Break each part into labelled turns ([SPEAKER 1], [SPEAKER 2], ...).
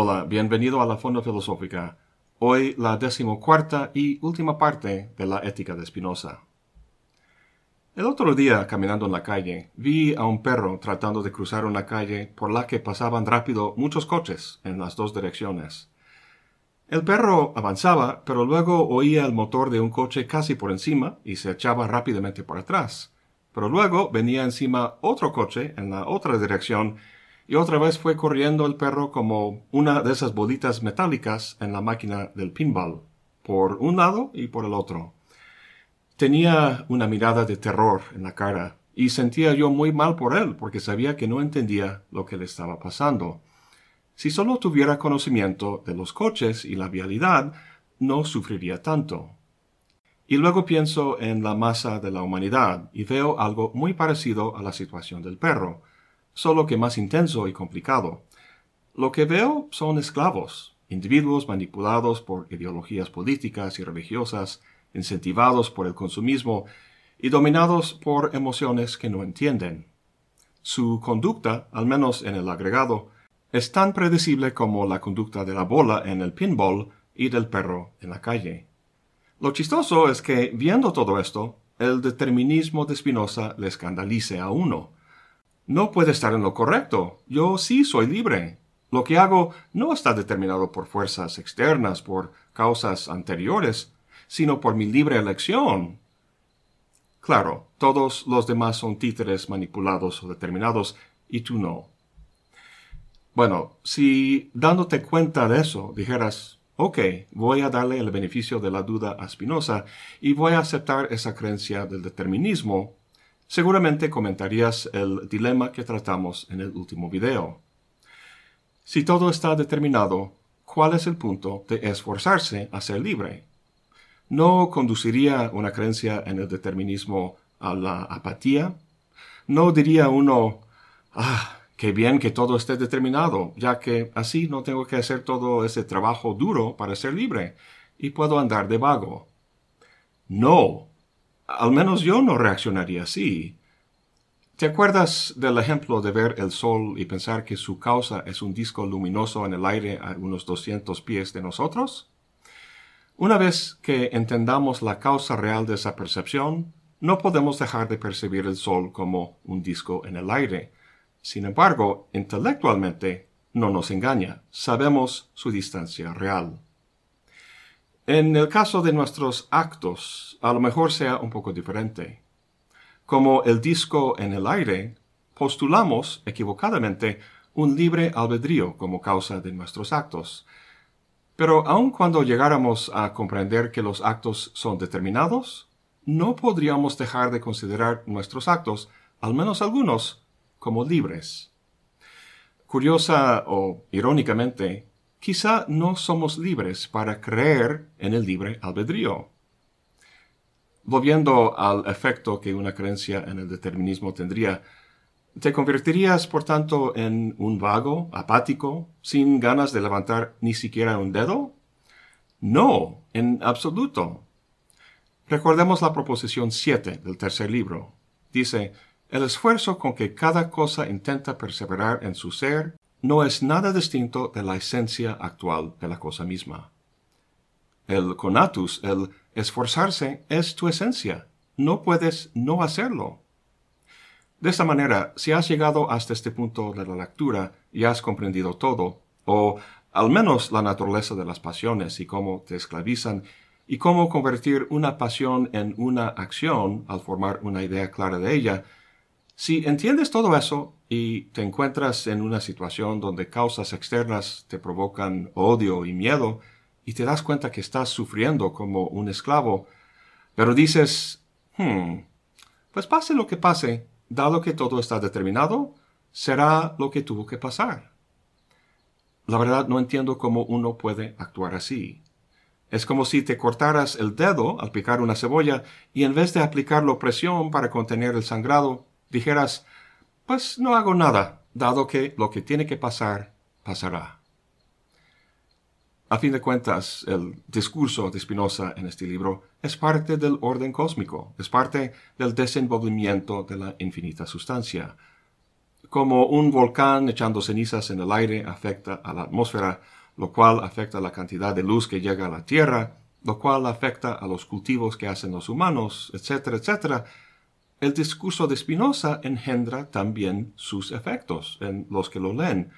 [SPEAKER 1] Hola, bienvenido a la Fonda Filosófica. Hoy la decimocuarta y última parte de la ética de Spinoza. El otro día, caminando en la calle, vi a un perro tratando de cruzar una calle por la que pasaban rápido muchos coches en las dos direcciones. El perro avanzaba, pero luego oía el motor de un coche casi por encima y se echaba rápidamente por atrás. Pero luego venía encima otro coche en la otra dirección y otra vez fue corriendo el perro como una de esas bolitas metálicas en la máquina del pinball, por un lado y por el otro. Tenía una mirada de terror en la cara, y sentía yo muy mal por él, porque sabía que no entendía lo que le estaba pasando. Si solo tuviera conocimiento de los coches y la vialidad, no sufriría tanto. Y luego pienso en la masa de la humanidad y veo algo muy parecido a la situación del perro solo que más intenso y complicado. Lo que veo son esclavos, individuos manipulados por ideologías políticas y religiosas, incentivados por el consumismo y dominados por emociones que no entienden. Su conducta, al menos en el agregado, es tan predecible como la conducta de la bola en el pinball y del perro en la calle. Lo chistoso es que, viendo todo esto, el determinismo de Spinoza le escandalice a uno, no puede estar en lo correcto. Yo sí soy libre. Lo que hago no está determinado por fuerzas externas, por causas anteriores, sino por mi libre elección. Claro, todos los demás son títeres manipulados o determinados, y tú no. Bueno, si dándote cuenta de eso dijeras, ok, voy a darle el beneficio de la duda a Spinoza y voy a aceptar esa creencia del determinismo, seguramente comentarías el dilema que tratamos en el último video. Si todo está determinado, ¿cuál es el punto de esforzarse a ser libre? ¿No conduciría una creencia en el determinismo a la apatía? ¿No diría uno, ah, qué bien que todo esté determinado, ya que así no tengo que hacer todo ese trabajo duro para ser libre y puedo andar de vago? No, al menos yo no reaccionaría así. ¿Te acuerdas del ejemplo de ver el sol y pensar que su causa es un disco luminoso en el aire a unos 200 pies de nosotros? Una vez que entendamos la causa real de esa percepción, no podemos dejar de percibir el sol como un disco en el aire. Sin embargo, intelectualmente no nos engaña, sabemos su distancia real. En el caso de nuestros actos, a lo mejor sea un poco diferente. Como el disco en el aire, postulamos equivocadamente un libre albedrío como causa de nuestros actos. Pero aun cuando llegáramos a comprender que los actos son determinados, no podríamos dejar de considerar nuestros actos, al menos algunos, como libres. Curiosa o irónicamente, quizá no somos libres para creer en el libre albedrío. Volviendo al efecto que una creencia en el determinismo tendría, ¿te convertirías, por tanto, en un vago, apático, sin ganas de levantar ni siquiera un dedo? No, en absoluto. Recordemos la proposición 7 del tercer libro. Dice, el esfuerzo con que cada cosa intenta perseverar en su ser no es nada distinto de la esencia actual de la cosa misma. El conatus, el esforzarse, es tu esencia. No puedes no hacerlo. De esta manera, si has llegado hasta este punto de la lectura y has comprendido todo, o al menos la naturaleza de las pasiones y cómo te esclavizan, y cómo convertir una pasión en una acción al formar una idea clara de ella, si entiendes todo eso y te encuentras en una situación donde causas externas te provocan odio y miedo, y te das cuenta que estás sufriendo como un esclavo, pero dices, hmm, pues pase lo que pase, dado que todo está determinado, será lo que tuvo que pasar. La verdad no entiendo cómo uno puede actuar así. Es como si te cortaras el dedo al picar una cebolla y en vez de aplicarlo presión para contener el sangrado, dijeras, pues no hago nada, dado que lo que tiene que pasar, pasará. A fin de cuentas, el discurso de Spinoza en este libro es parte del orden cósmico, es parte del desenvolvimiento de la infinita sustancia. como un volcán echando cenizas en el aire afecta a la atmósfera, lo cual afecta la cantidad de luz que llega a la Tierra, lo cual afecta a los cultivos que hacen los humanos, etcétera, etcétera, el discurso de Spinoza engendra también sus efectos en los que lo leen,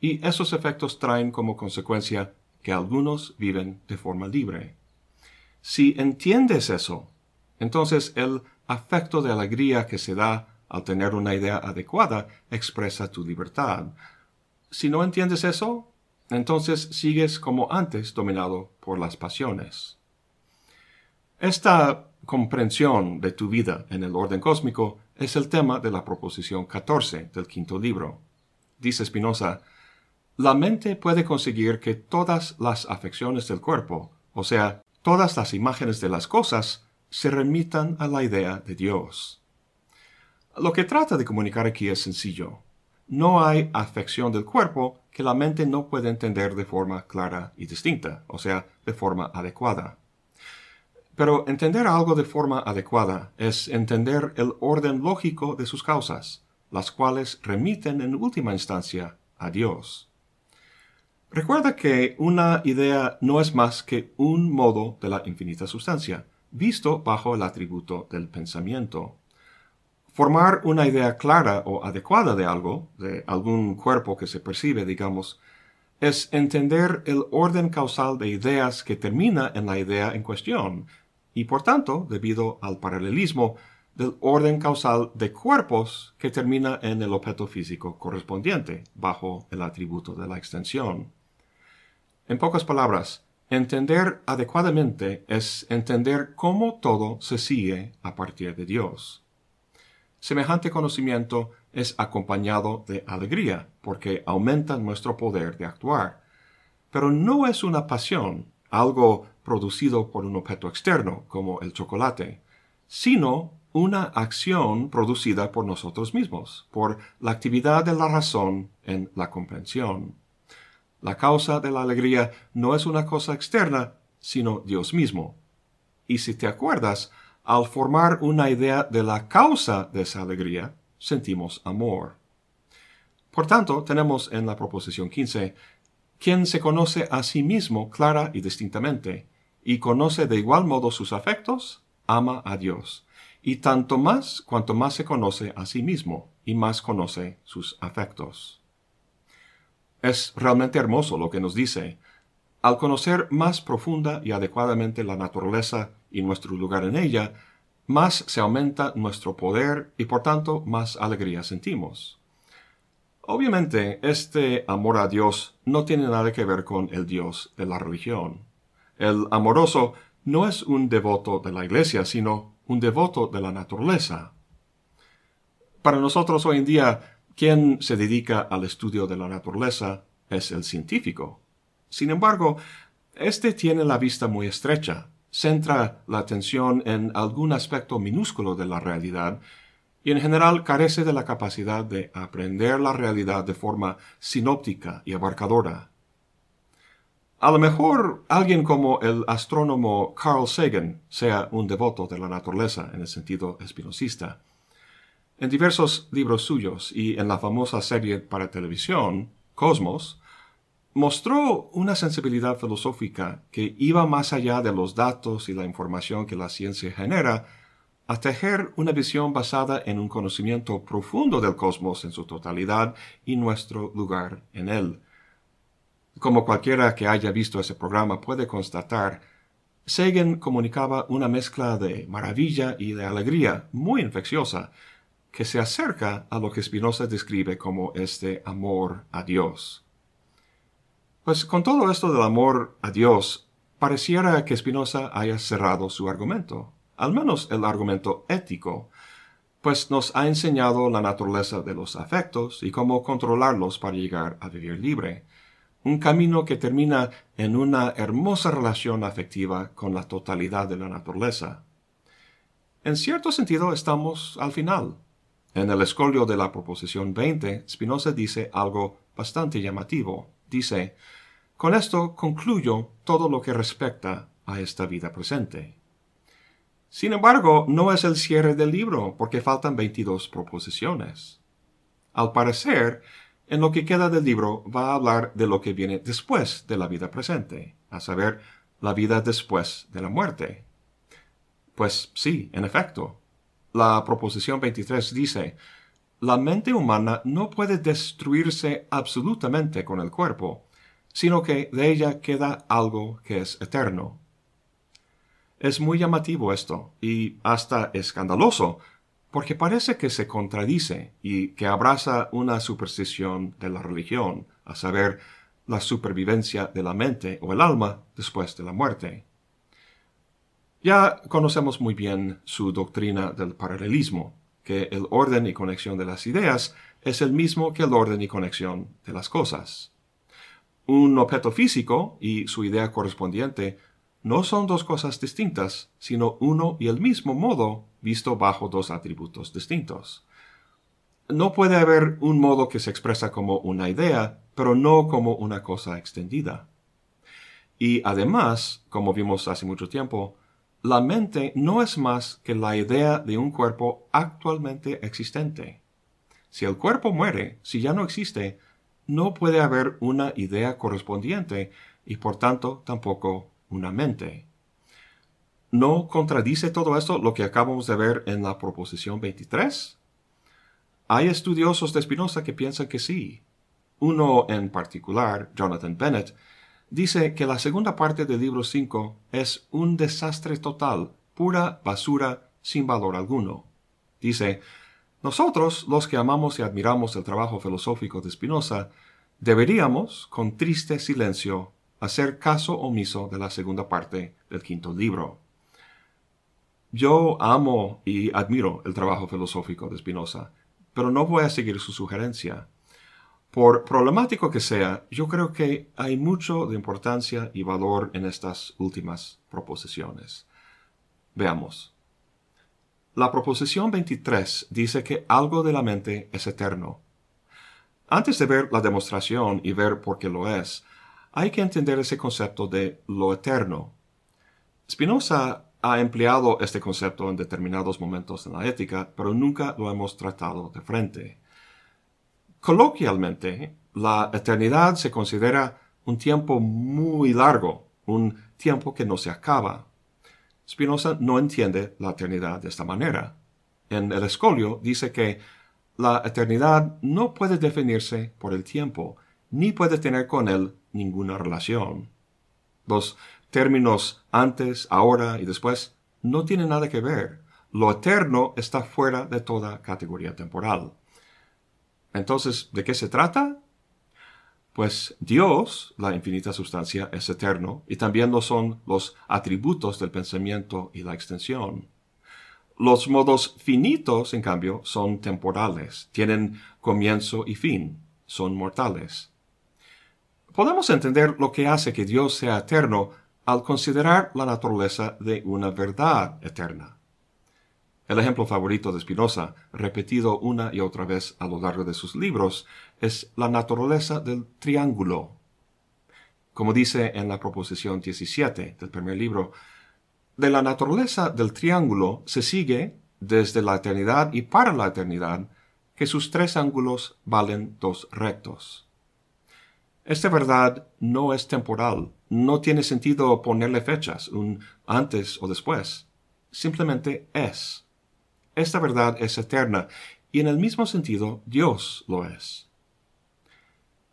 [SPEAKER 1] y esos efectos traen como consecuencia que algunos viven de forma libre. Si entiendes eso, entonces el afecto de alegría que se da al tener una idea adecuada expresa tu libertad. Si no entiendes eso, entonces sigues como antes dominado por las pasiones. Esta comprensión de tu vida en el orden cósmico es el tema de la proposición 14 del quinto libro. Dice Spinoza, la mente puede conseguir que todas las afecciones del cuerpo, o sea, todas las imágenes de las cosas, se remitan a la idea de Dios. Lo que trata de comunicar aquí es sencillo. No hay afección del cuerpo que la mente no puede entender de forma clara y distinta, o sea, de forma adecuada. Pero entender algo de forma adecuada es entender el orden lógico de sus causas, las cuales remiten en última instancia a Dios. Recuerda que una idea no es más que un modo de la infinita sustancia, visto bajo el atributo del pensamiento. Formar una idea clara o adecuada de algo, de algún cuerpo que se percibe, digamos, es entender el orden causal de ideas que termina en la idea en cuestión, y por tanto, debido al paralelismo, del orden causal de cuerpos que termina en el objeto físico correspondiente, bajo el atributo de la extensión. En pocas palabras, entender adecuadamente es entender cómo todo se sigue a partir de Dios. Semejante conocimiento es acompañado de alegría, porque aumenta nuestro poder de actuar. Pero no es una pasión, algo producido por un objeto externo, como el chocolate, sino una acción producida por nosotros mismos, por la actividad de la razón en la comprensión. La causa de la alegría no es una cosa externa, sino Dios mismo. Y si te acuerdas, al formar una idea de la causa de esa alegría, sentimos amor. Por tanto, tenemos en la proposición 15, quien se conoce a sí mismo clara y distintamente, y conoce de igual modo sus afectos, ama a Dios, y tanto más cuanto más se conoce a sí mismo, y más conoce sus afectos. Es realmente hermoso lo que nos dice. Al conocer más profunda y adecuadamente la naturaleza y nuestro lugar en ella, más se aumenta nuestro poder y por tanto más alegría sentimos. Obviamente, este amor a Dios no tiene nada que ver con el Dios de la religión. El amoroso no es un devoto de la iglesia, sino un devoto de la naturaleza. Para nosotros hoy en día quien se dedica al estudio de la naturaleza es el científico. Sin embargo, éste tiene la vista muy estrecha, centra la atención en algún aspecto minúsculo de la realidad y en general carece de la capacidad de aprender la realidad de forma sinóptica y abarcadora. A lo mejor alguien como el astrónomo Carl Sagan sea un devoto de la naturaleza en el sentido espinosista, en diversos libros suyos y en la famosa serie para televisión, Cosmos, mostró una sensibilidad filosófica que iba más allá de los datos y la información que la ciencia genera, a tejer una visión basada en un conocimiento profundo del cosmos en su totalidad y nuestro lugar en él. Como cualquiera que haya visto ese programa puede constatar, Sagan comunicaba una mezcla de maravilla y de alegría muy infecciosa, que se acerca a lo que Spinoza describe como este amor a Dios. Pues con todo esto del amor a Dios, pareciera que Spinoza haya cerrado su argumento, al menos el argumento ético, pues nos ha enseñado la naturaleza de los afectos y cómo controlarlos para llegar a vivir libre, un camino que termina en una hermosa relación afectiva con la totalidad de la naturaleza. En cierto sentido estamos al final, en el escolio de la proposición 20, Spinoza dice algo bastante llamativo. Dice, con esto concluyo todo lo que respecta a esta vida presente. Sin embargo, no es el cierre del libro, porque faltan 22 proposiciones. Al parecer, en lo que queda del libro va a hablar de lo que viene después de la vida presente, a saber, la vida después de la muerte. Pues sí, en efecto. La proposición 23 dice, la mente humana no puede destruirse absolutamente con el cuerpo, sino que de ella queda algo que es eterno. Es muy llamativo esto, y hasta escandaloso, porque parece que se contradice y que abraza una superstición de la religión, a saber, la supervivencia de la mente o el alma después de la muerte. Ya conocemos muy bien su doctrina del paralelismo, que el orden y conexión de las ideas es el mismo que el orden y conexión de las cosas. Un objeto físico y su idea correspondiente no son dos cosas distintas, sino uno y el mismo modo visto bajo dos atributos distintos. No puede haber un modo que se expresa como una idea, pero no como una cosa extendida. Y además, como vimos hace mucho tiempo, la mente no es más que la idea de un cuerpo actualmente existente. Si el cuerpo muere, si ya no existe, no puede haber una idea correspondiente y por tanto tampoco una mente. ¿No contradice todo esto lo que acabamos de ver en la proposición 23? Hay estudiosos de Spinoza que piensan que sí. Uno en particular, Jonathan Bennett, dice que la segunda parte del libro 5 es un desastre total, pura basura sin valor alguno. Dice, nosotros, los que amamos y admiramos el trabajo filosófico de Spinoza, deberíamos, con triste silencio, hacer caso omiso de la segunda parte del quinto libro. Yo amo y admiro el trabajo filosófico de Spinoza, pero no voy a seguir su sugerencia. Por problemático que sea, yo creo que hay mucho de importancia y valor en estas últimas proposiciones. Veamos. La proposición 23 dice que algo de la mente es eterno. Antes de ver la demostración y ver por qué lo es, hay que entender ese concepto de lo eterno. Spinoza ha empleado este concepto en determinados momentos en la ética, pero nunca lo hemos tratado de frente. Coloquialmente, la eternidad se considera un tiempo muy largo, un tiempo que no se acaba. Spinoza no entiende la eternidad de esta manera. En el escolio dice que la eternidad no puede definirse por el tiempo, ni puede tener con él ninguna relación. Los términos antes, ahora y después no tienen nada que ver. Lo eterno está fuera de toda categoría temporal. Entonces, ¿de qué se trata? Pues Dios, la infinita sustancia, es eterno y también lo son los atributos del pensamiento y la extensión. Los modos finitos, en cambio, son temporales, tienen comienzo y fin, son mortales. Podemos entender lo que hace que Dios sea eterno al considerar la naturaleza de una verdad eterna. El ejemplo favorito de Spinoza, repetido una y otra vez a lo largo de sus libros, es la naturaleza del triángulo. Como dice en la proposición 17 del primer libro, de la naturaleza del triángulo se sigue, desde la eternidad y para la eternidad, que sus tres ángulos valen dos rectos. Esta verdad no es temporal, no tiene sentido ponerle fechas, un antes o después. Simplemente es. Esta verdad es eterna y en el mismo sentido Dios lo es.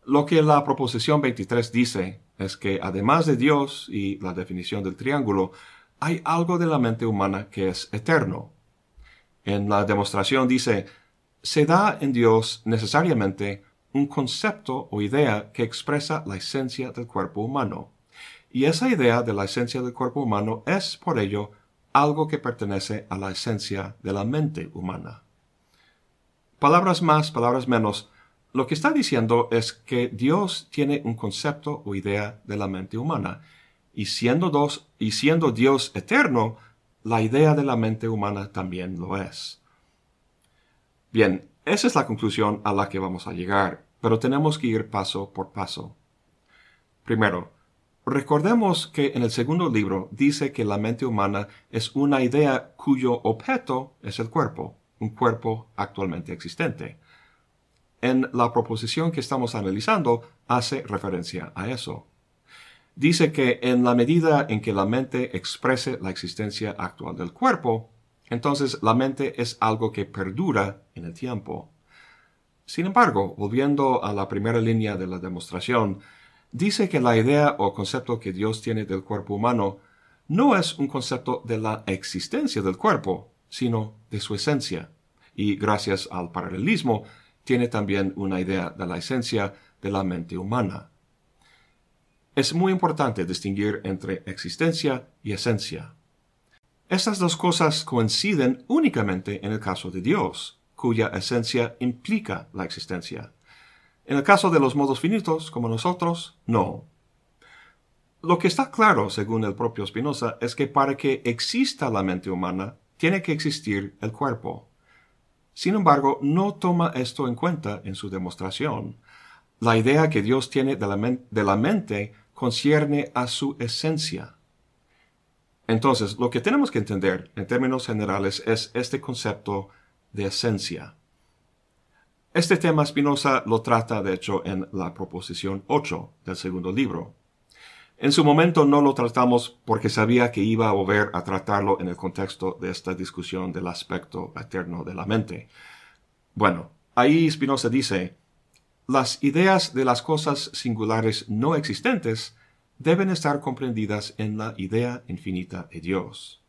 [SPEAKER 1] Lo que la proposición 23 dice es que además de Dios y la definición del triángulo, hay algo de la mente humana que es eterno. En la demostración dice, se da en Dios necesariamente un concepto o idea que expresa la esencia del cuerpo humano. Y esa idea de la esencia del cuerpo humano es, por ello, algo que pertenece a la esencia de la mente humana. Palabras más, palabras menos, lo que está diciendo es que Dios tiene un concepto o idea de la mente humana, y siendo, dos, y siendo Dios eterno, la idea de la mente humana también lo es. Bien, esa es la conclusión a la que vamos a llegar, pero tenemos que ir paso por paso. Primero, recordemos que en el segundo libro dice que la mente humana es una idea cuyo objeto es el cuerpo, un cuerpo actualmente existente. en la proposición que estamos analizando hace referencia a eso. Dice que en la medida en que la mente exprese la existencia actual del cuerpo, entonces la mente es algo que perdura en el tiempo. Sin embargo, volviendo a la primera línea de la demostración, dice que la idea o concepto que Dios tiene del cuerpo humano no es un concepto de la existencia del cuerpo, sino de su esencia. Y gracias al paralelismo, tiene también una idea de la esencia de la mente humana. Es muy importante distinguir entre existencia y esencia. Estas dos cosas coinciden únicamente en el caso de Dios, cuya esencia implica la existencia. En el caso de los modos finitos, como nosotros, no. Lo que está claro, según el propio Spinoza, es que para que exista la mente humana, tiene que existir el cuerpo. Sin embargo, no toma esto en cuenta en su demostración. La idea que Dios tiene de la, mente concierne a su esencia. Entonces, lo que tenemos que entender en términos generales es este concepto de esencia. Este tema Spinoza lo trata, de hecho, en la proposición 8 del segundo libro. En su momento no lo tratamos porque sabía que iba a volver a tratarlo en el contexto de esta discusión del aspecto eterno de la mente. Bueno, ahí Spinoza dice, las ideas de las cosas singulares no existentes deben estar comprendidas en la idea infinita de Dios.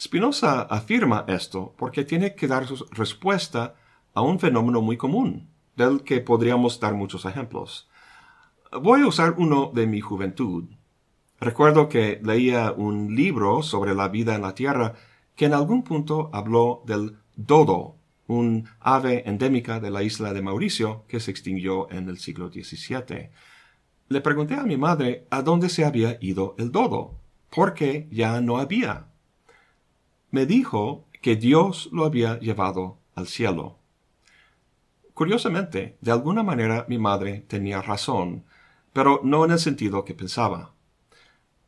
[SPEAKER 1] Spinoza afirma esto porque tiene que dar su respuesta a un fenómeno muy común, del que podríamos dar muchos ejemplos. Voy a usar uno de mi juventud. Recuerdo que leía un libro sobre la vida en la Tierra que en algún punto habló del dodo, un ave endémica de la isla de Mauricio que se extinguió en el siglo XVII. Le pregunté a mi madre a dónde se había ido el dodo, porque ya no había. Me dijo que Dios lo había llevado al cielo. Curiosamente, de alguna manera mi madre tenía razón, pero no en el sentido que pensaba.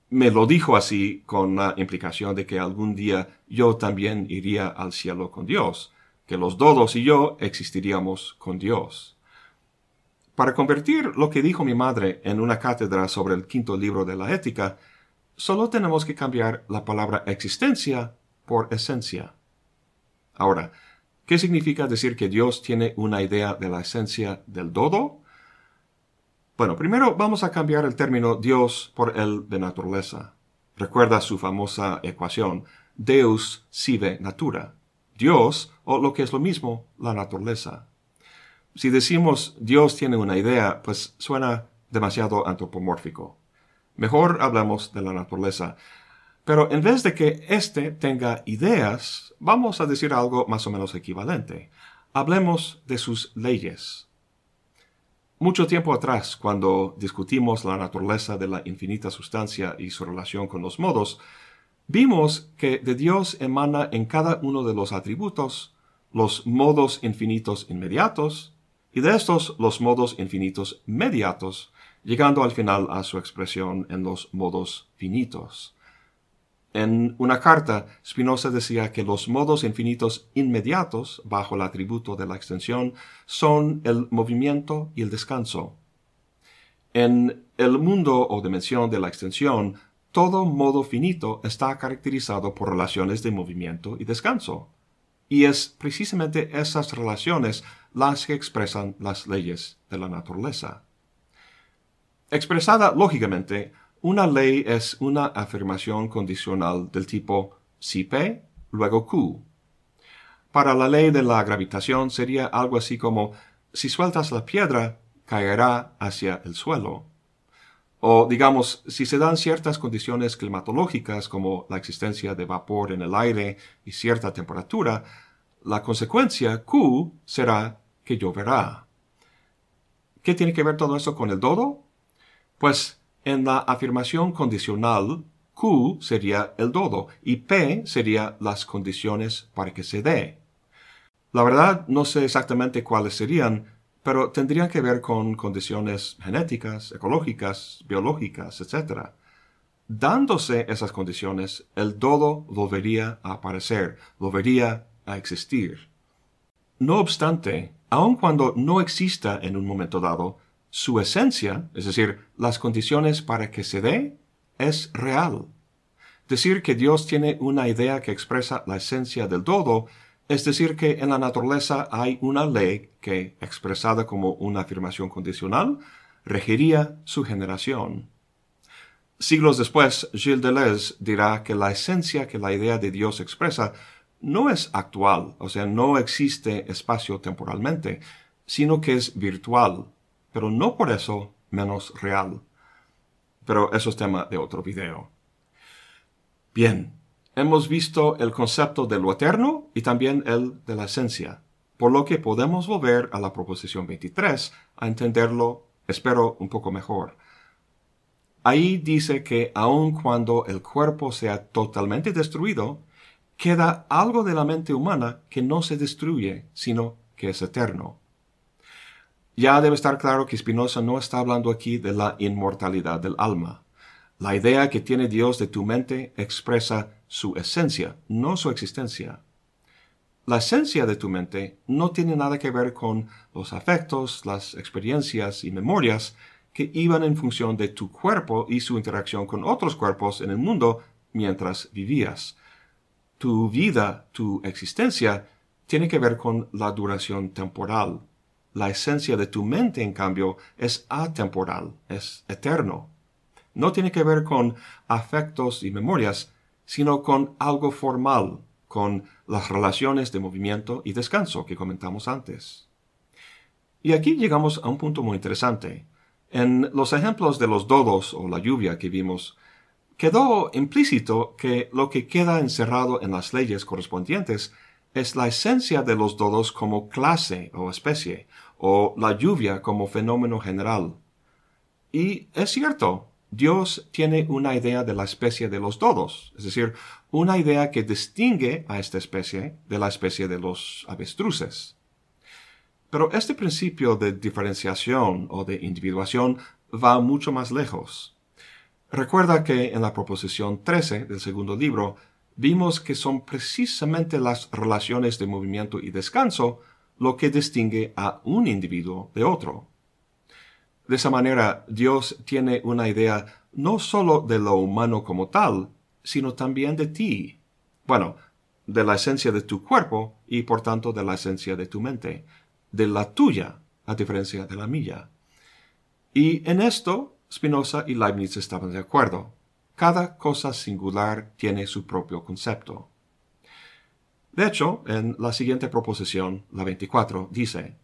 [SPEAKER 1] Me lo dijo así con la implicación de que algún día yo también iría al cielo con Dios, que los dodos y yo existiríamos con Dios. Para convertir lo que dijo mi madre en una cátedra sobre el quinto libro de la ética, solo tenemos que cambiar la palabra existencia por esencia. Ahora, ¿qué significa decir que Dios tiene una idea de la esencia del dodo? Bueno, primero vamos a cambiar el término Dios por el de naturaleza. Recuerda su famosa ecuación, Deus sive natura. Dios, o lo que es lo mismo, la naturaleza. Si decimos Dios tiene una idea, pues suena demasiado antropomórfico. Mejor hablamos de la naturaleza. Pero en vez de que éste tenga ideas, vamos a decir algo más o menos equivalente. Hablemos de sus leyes. Mucho tiempo atrás, cuando discutimos la naturaleza de la infinita sustancia y su relación con los modos, vimos que de Dios emana en cada uno de los atributos los modos infinitos inmediatos y de estos los modos infinitos mediatos, llegando al final a su expresión en los modos finitos. En una carta, Spinoza decía que los modos infinitos inmediatos, bajo el atributo de la extensión, son el movimiento y el descanso. En el mundo o dimensión de la extensión, todo modo finito está caracterizado por relaciones de movimiento y descanso. Y es precisamente esas relaciones las que expresan las leyes de la naturaleza. Expresada lógicamente, una ley es una afirmación condicional del tipo si P, luego Q. Para la ley de la gravitación sería algo así como si sueltas la piedra, caerá hacia el suelo. O digamos, si se dan ciertas condiciones climatológicas como la existencia de vapor en el aire y cierta temperatura, la consecuencia Q será que lloverá. ¿Qué tiene que ver todo eso con el dodo? Pues en la afirmación condicional, Q sería el dodo y P sería las condiciones para que se dé. La verdad no sé exactamente cuáles serían, pero tendrían que ver con condiciones genéticas, ecológicas, biológicas, etc. Dándose esas condiciones, el dodo volvería a aparecer, volvería a existir. No obstante, aun cuando no exista en un momento dado, su esencia, es decir, las condiciones para que se dé, es real. Decir que Dios tiene una idea que expresa la esencia del todo, es decir, que en la naturaleza hay una ley que, expresada como una afirmación condicional, regiría su generación. Siglos después, Gilles Deleuze dirá que la esencia que la idea de Dios expresa no es actual, o sea, no existe espacio temporalmente, sino que es virtual, pero no por eso menos real. Pero eso es tema de otro video. Bien, hemos visto el concepto de lo eterno y también el de la esencia, por lo que podemos volver a la proposición 23 a entenderlo, espero, un poco mejor. Ahí dice que aun cuando el cuerpo sea totalmente destruido, queda algo de la mente humana que no se destruye, sino que es eterno. Ya debe estar claro que Spinoza no está hablando aquí de la inmortalidad del alma. La idea que tiene Dios de tu mente expresa su esencia, no su existencia. La esencia de tu mente no tiene nada que ver con los afectos, las experiencias y memorias que iban en función de tu cuerpo y su interacción con otros cuerpos en el mundo mientras vivías. Tu vida, tu existencia, tiene que ver con la duración temporal. La esencia de tu mente, en cambio, es atemporal, es eterno. No tiene que ver con afectos y memorias, sino con algo formal, con las relaciones de movimiento y descanso que comentamos antes. Y aquí llegamos a un punto muy interesante. En los ejemplos de los dodos o la lluvia que vimos, quedó implícito que lo que queda encerrado en las leyes correspondientes es la esencia de los dodos como clase o especie, o la lluvia como fenómeno general. Y es cierto, Dios tiene una idea de la especie de los dodos, es decir, una idea que distingue a esta especie de la especie de los avestruces. Pero este principio de diferenciación o de individuación va mucho más lejos. Recuerda que en la proposición 13 del segundo libro vimos que son precisamente las relaciones de movimiento y descanso lo que distingue a un individuo de otro. De esa manera, Dios tiene una idea no sólo de lo humano como tal, sino también de ti. Bueno, de la esencia de tu cuerpo y por tanto de la esencia de tu mente de la tuya, a diferencia de la mía. Y en esto Spinoza y Leibniz estaban de acuerdo. Cada cosa singular tiene su propio concepto. De hecho, en la siguiente proposición, la 24, dice,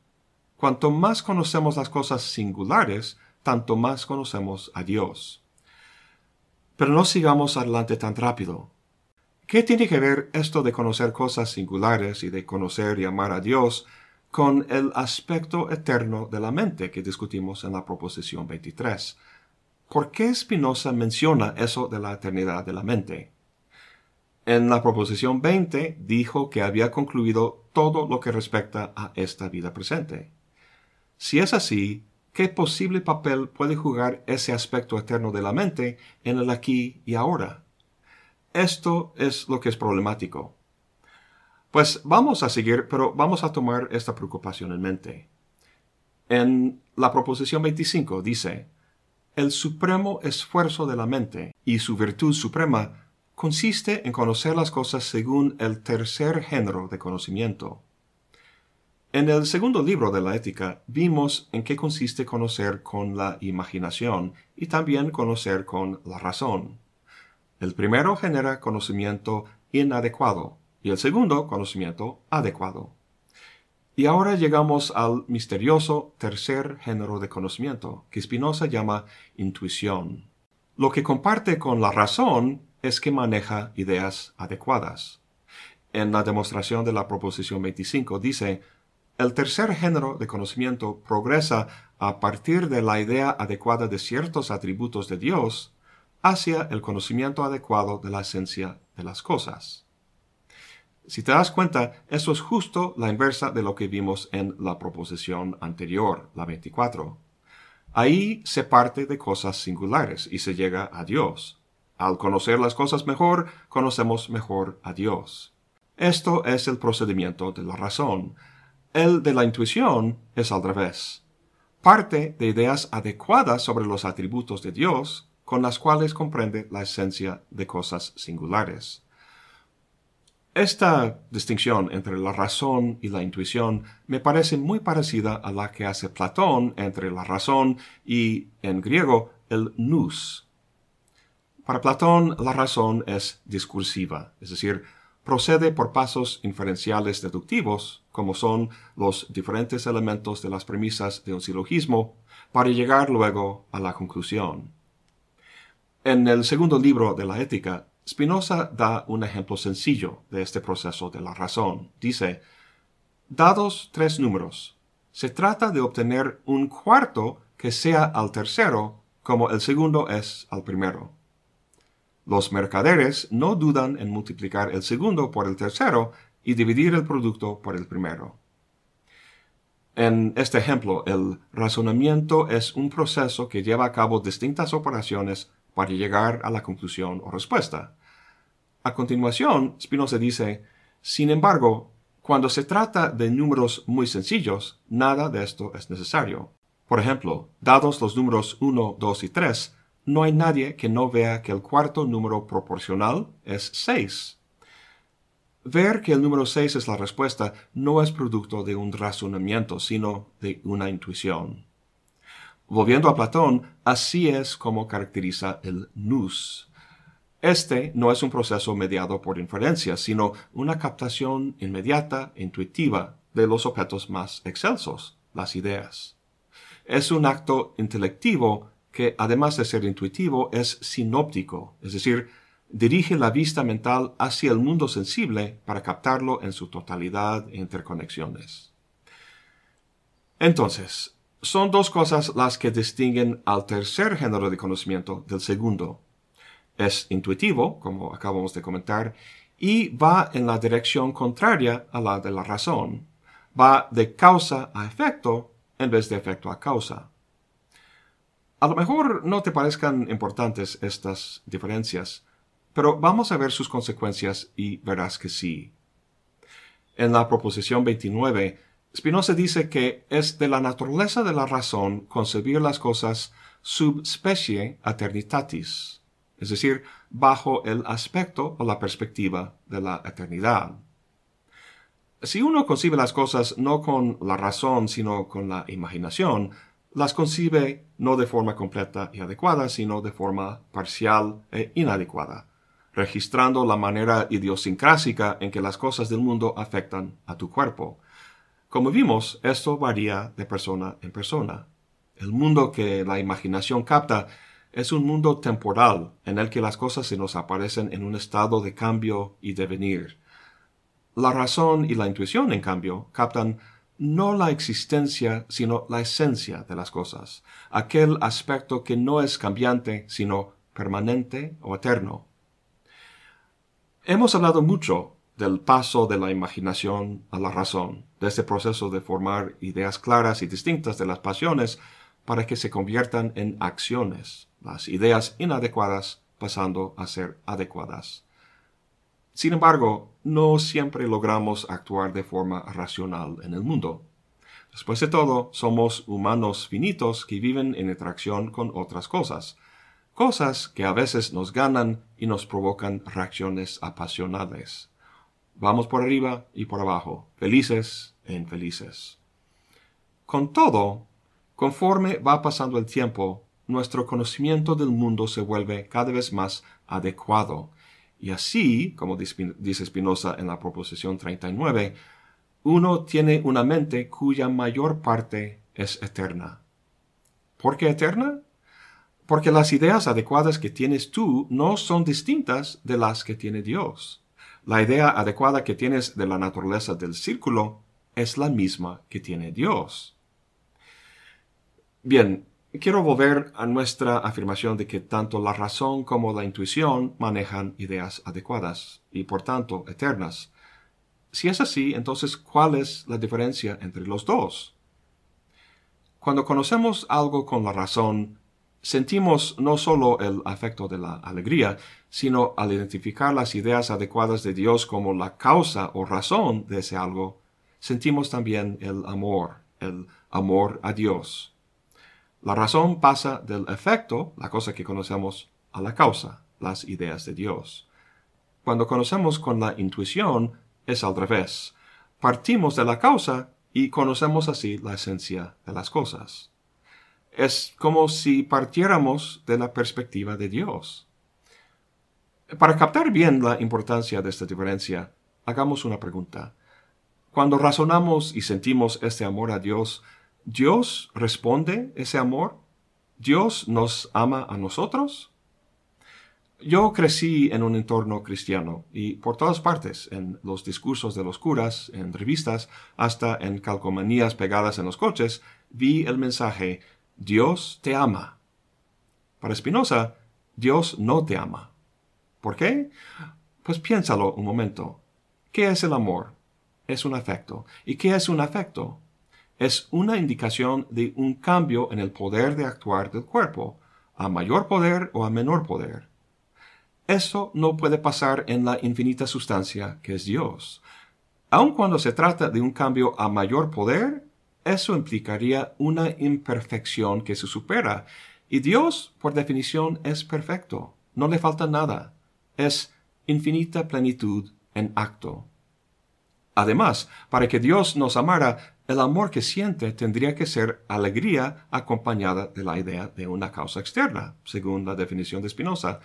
[SPEAKER 1] Cuanto más conocemos las cosas singulares, tanto más conocemos a Dios. Pero no sigamos adelante tan rápido. ¿Qué tiene que ver esto de conocer cosas singulares y de conocer y amar a Dios con el aspecto eterno de la mente que discutimos en la proposición 23. ¿Por qué Spinoza menciona eso de la eternidad de la mente? En la proposición 20 dijo que había concluido todo lo que respecta a esta vida presente. Si es así, ¿qué posible papel puede jugar ese aspecto eterno de la mente en el aquí y ahora? Esto es lo que es problemático. Pues vamos a seguir, pero vamos a tomar esta preocupación en mente. En la proposición 25 dice, el supremo esfuerzo de la mente y su virtud suprema consiste en conocer las cosas según el tercer género de conocimiento. En el segundo libro de la ética vimos en qué consiste conocer con la imaginación y también conocer con la razón. El primero genera conocimiento inadecuado, y el segundo, conocimiento adecuado. Y ahora llegamos al misterioso tercer género de conocimiento, que Spinoza llama intuición. Lo que comparte con la razón es que maneja ideas adecuadas. En la demostración de la proposición 25 dice, el tercer género de conocimiento progresa a partir de la idea adecuada de ciertos atributos de Dios hacia el conocimiento adecuado de la esencia de las cosas. Si te das cuenta, eso es justo la inversa de lo que vimos en la proposición anterior, la 24. Ahí se parte de cosas singulares y se llega a Dios. Al conocer las cosas mejor, conocemos mejor a Dios. Esto es el procedimiento de la razón. El de la intuición es al revés. Parte de ideas adecuadas sobre los atributos de Dios con las cuales comprende la esencia de cosas singulares. Esta distinción entre la razón y la intuición me parece muy parecida a la que hace Platón entre la razón y, en griego, el nous. Para Platón, la razón es discursiva, es decir, procede por pasos inferenciales deductivos, como son los diferentes elementos de las premisas de un silogismo, para llegar luego a la conclusión. En el segundo libro de la Ética, Spinoza da un ejemplo sencillo de este proceso de la razón. Dice, dados tres números, se trata de obtener un cuarto que sea al tercero como el segundo es al primero. Los mercaderes no dudan en multiplicar el segundo por el tercero y dividir el producto por el primero. En este ejemplo, el razonamiento es un proceso que lleva a cabo distintas operaciones para llegar a la conclusión o respuesta. A continuación, Spinoza dice, sin embargo, cuando se trata de números muy sencillos, nada de esto es necesario. Por ejemplo, dados los números 1, 2 y 3, no hay nadie que no vea que el cuarto número proporcional es 6. Ver que el número 6 es la respuesta no es producto de un razonamiento, sino de una intuición. Volviendo a Platón, así es como caracteriza el nous. Este no es un proceso mediado por inferencia, sino una captación inmediata, intuitiva, de los objetos más excelsos, las ideas. Es un acto intelectivo que, además de ser intuitivo, es sinóptico, es decir, dirige la vista mental hacia el mundo sensible para captarlo en su totalidad e interconexiones. Entonces, son dos cosas las que distinguen al tercer género de conocimiento del segundo. Es intuitivo, como acabamos de comentar, y va en la dirección contraria a la de la razón. Va de causa a efecto en vez de efecto a causa. A lo mejor no te parezcan importantes estas diferencias, pero vamos a ver sus consecuencias y verás que sí. En la proposición 29 Spinoza dice que es de la naturaleza de la razón concebir las cosas subspecie eternitatis, es decir, bajo el aspecto o la perspectiva de la eternidad. Si uno concibe las cosas no con la razón, sino con la imaginación, las concibe no de forma completa y adecuada, sino de forma parcial e inadecuada, registrando la manera idiosincrásica en que las cosas del mundo afectan a tu cuerpo, como vimos, esto varía de persona en persona. El mundo que la imaginación capta es un mundo temporal en el que las cosas se nos aparecen en un estado de cambio y devenir. La razón y la intuición, en cambio, captan no la existencia, sino la esencia de las cosas, aquel aspecto que no es cambiante, sino permanente o eterno. Hemos hablado mucho del paso de la imaginación a la razón, de este proceso de formar ideas claras y distintas de las pasiones para que se conviertan en acciones, las ideas inadecuadas pasando a ser adecuadas. Sin embargo, no siempre logramos actuar de forma racional en el mundo. Después de todo, somos humanos finitos que viven en interacción con otras cosas, cosas que a veces nos ganan y nos provocan reacciones apasionadas. Vamos por arriba y por abajo, felices e infelices. Con todo, conforme va pasando el tiempo, nuestro conocimiento del mundo se vuelve cada vez más adecuado. Y así, como dice Spinoza en la proposición 39, uno tiene una mente cuya mayor parte es eterna. ¿Por qué eterna? Porque las ideas adecuadas que tienes tú no son distintas de las que tiene Dios. La idea adecuada que tienes de la naturaleza del círculo es la misma que tiene Dios. Bien, quiero volver a nuestra afirmación de que tanto la razón como la intuición manejan ideas adecuadas y por tanto eternas. Si es así, entonces, ¿cuál es la diferencia entre los dos? Cuando conocemos algo con la razón, sentimos no solo el afecto de la alegría, sino al identificar las ideas adecuadas de Dios como la causa o razón de ese algo, sentimos también el amor, el amor a Dios. La razón pasa del efecto, la cosa que conocemos, a la causa, las ideas de Dios. Cuando conocemos con la intuición, es al revés. Partimos de la causa y conocemos así la esencia de las cosas. Es como si partiéramos de la perspectiva de Dios. Para captar bien la importancia de esta diferencia, hagamos una pregunta. Cuando razonamos y sentimos este amor a Dios, ¿Dios responde ese amor? ¿Dios nos ama a nosotros? Yo crecí en un entorno cristiano y por todas partes, en los discursos de los curas, en revistas, hasta en calcomanías pegadas en los coches, vi el mensaje Dios te ama. Para Spinoza, Dios no te ama. ¿Por qué? Pues piénsalo un momento. ¿Qué es el amor? Es un afecto. ¿Y qué es un afecto? Es una indicación de un cambio en el poder de actuar del cuerpo, a mayor poder o a menor poder. Eso no puede pasar en la infinita sustancia que es Dios. Aun cuando se trata de un cambio a mayor poder, eso implicaría una imperfección que se supera. Y Dios, por definición, es perfecto. No le falta nada es infinita plenitud en acto. Además, para que Dios nos amara, el amor que siente tendría que ser alegría acompañada de la idea de una causa externa, según la definición de Spinoza.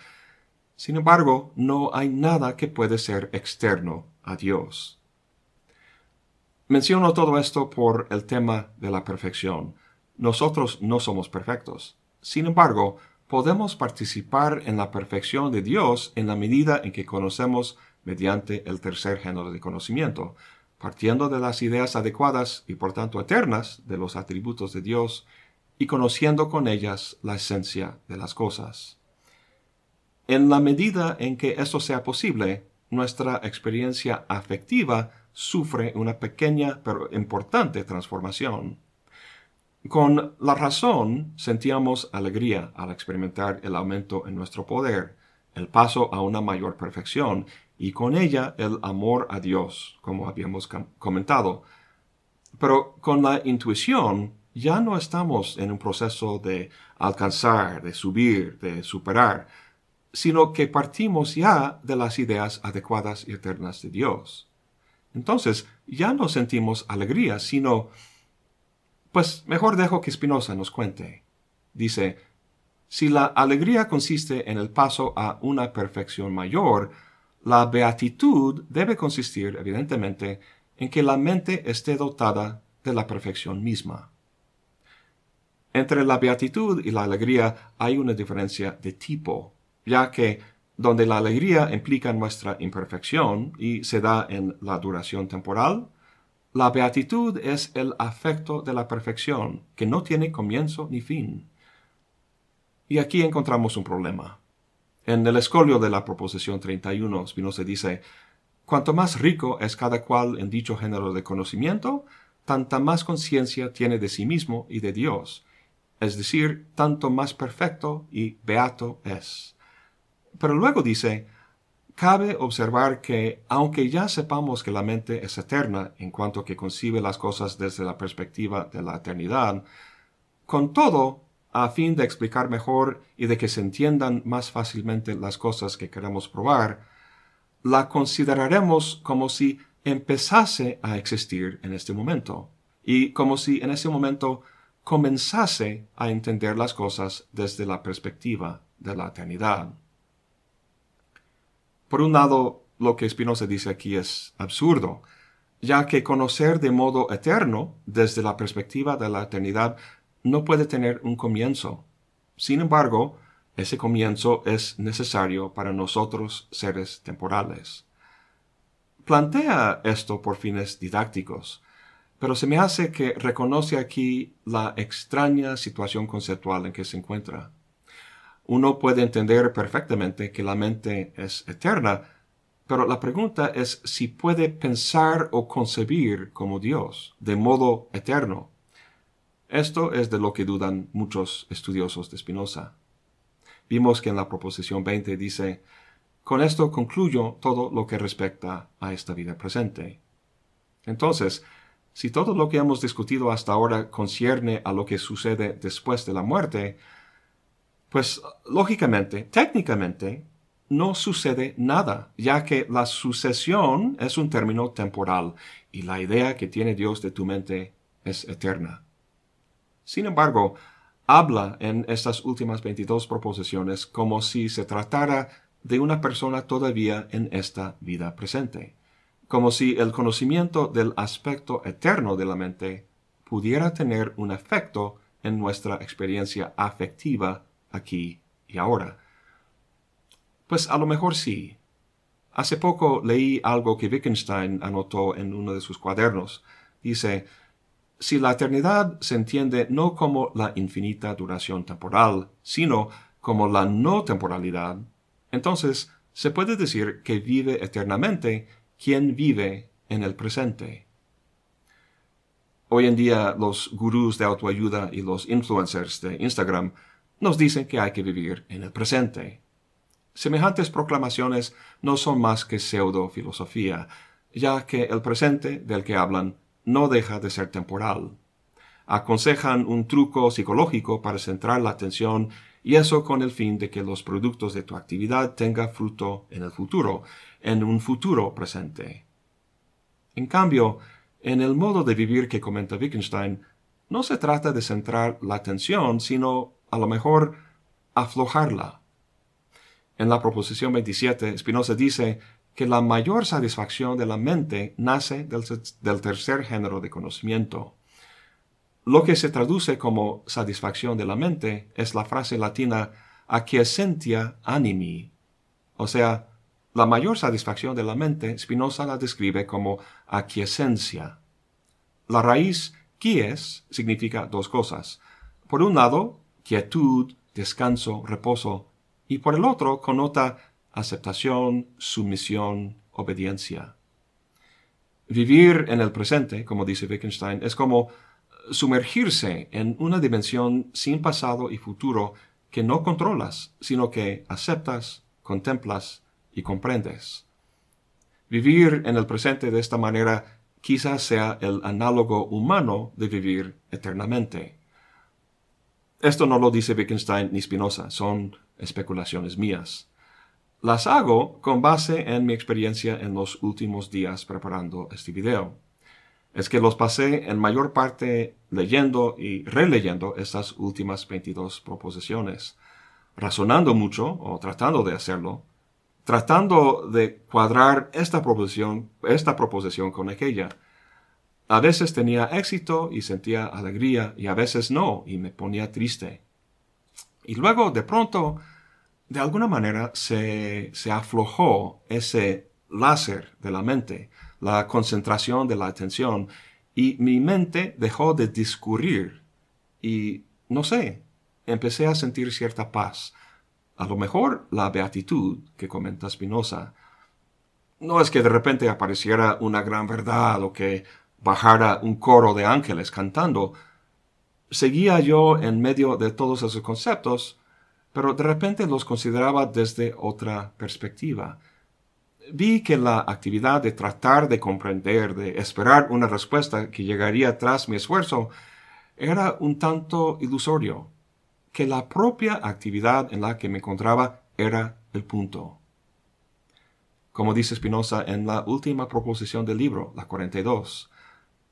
[SPEAKER 1] Sin embargo, no hay nada que puede ser externo a Dios. Menciono todo esto por el tema de la perfección. Nosotros no somos perfectos. Sin embargo, podemos participar en la perfección de Dios en la medida en que conocemos mediante el tercer género de conocimiento, partiendo de las ideas adecuadas y por tanto eternas de los atributos de Dios y conociendo con ellas la esencia de las cosas. En la medida en que esto sea posible, nuestra experiencia afectiva sufre una pequeña pero importante transformación. Con la razón sentíamos alegría al experimentar el aumento en nuestro poder, el paso a una mayor perfección y con ella el amor a Dios, como habíamos comentado. Pero con la intuición ya no estamos en un proceso de alcanzar, de subir, de superar, sino que partimos ya de las ideas adecuadas y eternas de Dios. Entonces ya no sentimos alegría, sino pues mejor dejo que Spinoza nos cuente. Dice, si la alegría consiste en el paso a una perfección mayor, la beatitud debe consistir, evidentemente, en que la mente esté dotada de la perfección misma. Entre la beatitud y la alegría hay una diferencia de tipo, ya que donde la alegría implica nuestra imperfección y se da en la duración temporal, la beatitud es el afecto de la perfección, que no tiene comienzo ni fin. Y aquí encontramos un problema. En el escolio de la proposición 31, Spinoza dice, Cuanto más rico es cada cual en dicho género de conocimiento, tanta más conciencia tiene de sí mismo y de Dios, es decir, tanto más perfecto y beato es. Pero luego dice, Cabe observar que, aunque ya sepamos que la mente es eterna en cuanto que concibe las cosas desde la perspectiva de la eternidad, con todo, a fin de explicar mejor y de que se entiendan más fácilmente las cosas que queremos probar, la consideraremos como si empezase a existir en este momento, y como si en ese momento comenzase a entender las cosas desde la perspectiva de la eternidad. Por un lado, lo que Spinoza dice aquí es absurdo, ya que conocer de modo eterno, desde la perspectiva de la eternidad, no puede tener un comienzo. Sin embargo, ese comienzo es necesario para nosotros seres temporales. Plantea esto por fines didácticos, pero se me hace que reconoce aquí la extraña situación conceptual en que se encuentra uno puede entender perfectamente que la mente es eterna, pero la pregunta es si puede pensar o concebir como Dios, de modo eterno. Esto es de lo que dudan muchos estudiosos de Spinoza. Vimos que en la proposición 20 dice, con esto concluyo todo lo que respecta a esta vida presente. Entonces, Si todo lo que hemos discutido hasta ahora concierne a lo que sucede después de la muerte, pues lógicamente, técnicamente, no sucede nada, ya que la sucesión es un término temporal y la idea que tiene Dios de tu mente es eterna. Sin embargo, habla en estas últimas 22 proposiciones como si se tratara de una persona todavía en esta vida presente, como si el conocimiento del aspecto eterno de la mente pudiera tener un efecto en nuestra experiencia afectiva aquí y ahora. Pues a lo mejor sí. Hace poco leí algo que Wittgenstein anotó en uno de sus cuadernos. Dice, si la eternidad se entiende no como la infinita duración temporal, sino como la no temporalidad, entonces se puede decir que vive eternamente quien vive en el presente. Hoy en día los gurús de autoayuda y los influencers de Instagram nos dicen que hay que vivir en el presente. Semejantes proclamaciones no son más que pseudo filosofía, ya que el presente del que hablan no deja de ser temporal. Aconsejan un truco psicológico para centrar la atención y eso con el fin de que los productos de tu actividad tengan fruto en el futuro, en un futuro presente. En cambio, en el modo de vivir que comenta Wittgenstein, no se trata de centrar la atención, sino, a lo mejor, aflojarla. En la proposición 27, Spinoza dice que la mayor satisfacción de la mente nace del, tercer género de conocimiento. Lo que se traduce como satisfacción de la mente es la frase latina acquiescentia animi, o sea, la mayor satisfacción de la mente Spinoza la describe como aquiescencia. La raíz quies significa dos cosas. Por un lado, quietud, descanso, reposo, y por el otro connota aceptación, sumisión, obediencia. Vivir en el presente, como dice Wittgenstein, es como sumergirse en una dimensión sin pasado y futuro que no controlas, sino que aceptas, contemplas y comprendes. Vivir en el presente de esta manera quizás sea el análogo humano de vivir eternamente. Esto no lo dice Wittgenstein ni Spinoza, son especulaciones mías. Las hago con base en mi experiencia en los últimos días preparando este video. Es que los pasé en mayor parte leyendo y releyendo estas últimas 22 proposiciones, razonando mucho o tratando de hacerlo, tratando de cuadrar esta proposición, esta proposición con aquella. A veces tenía éxito y sentía alegría y a veces no y me ponía triste. Y luego de pronto de alguna manera se, aflojó ese láser de la mente, la concentración de la atención, y mi mente dejó de discurrir y, no sé, empecé a sentir cierta paz. A lo mejor la beatitud que comenta Spinoza. No es que de repente apareciera una gran verdad o que bajara un coro de ángeles cantando. Seguía yo en medio de todos esos conceptos, pero de repente los consideraba desde otra perspectiva. Vi que la actividad de tratar de comprender, de esperar una respuesta que llegaría tras mi esfuerzo, era un tanto ilusorio, que la propia actividad en la que me encontraba era el punto. Como dice Spinoza en la última proposición del libro, la 42,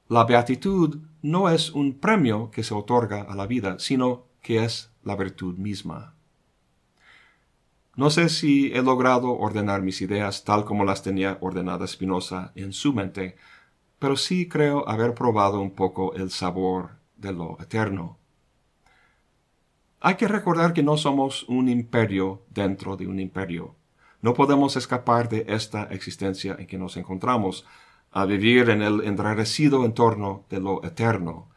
[SPEAKER 1] la beatitud no es un premio que se otorga a la vida, sino que es la virtud misma. No sé si he logrado ordenar mis ideas tal como las tenía ordenadas Spinoza en su mente, pero sí creo haber probado un poco el sabor de lo eterno. Hay que recordar que no somos un imperio dentro de un imperio. No podemos escapar de esta existencia en que nos encontramos, a vivir en el enrarecido entorno de lo eterno,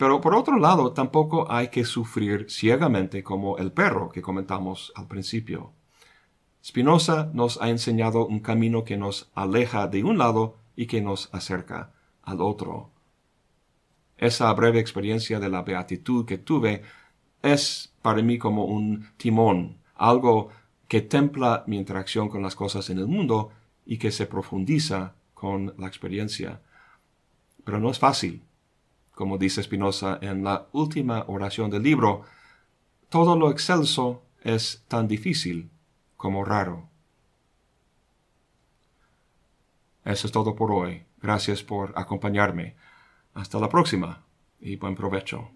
[SPEAKER 1] pero por otro lado, tampoco hay que sufrir ciegamente como el perro que comentamos al principio. Spinoza nos ha enseñado un camino que nos aleja de un lado y que nos acerca al otro. Esa breve experiencia de la beatitud que tuve es para mí como un timón, algo que templa mi interacción con las cosas en el mundo y que se profundiza con la experiencia. pero no es fácil. Como dice Spinoza en la última oración del libro, todo lo excelso es tan difícil como raro. Eso es todo por hoy. Gracias por acompañarme. Hasta la próxima y buen provecho.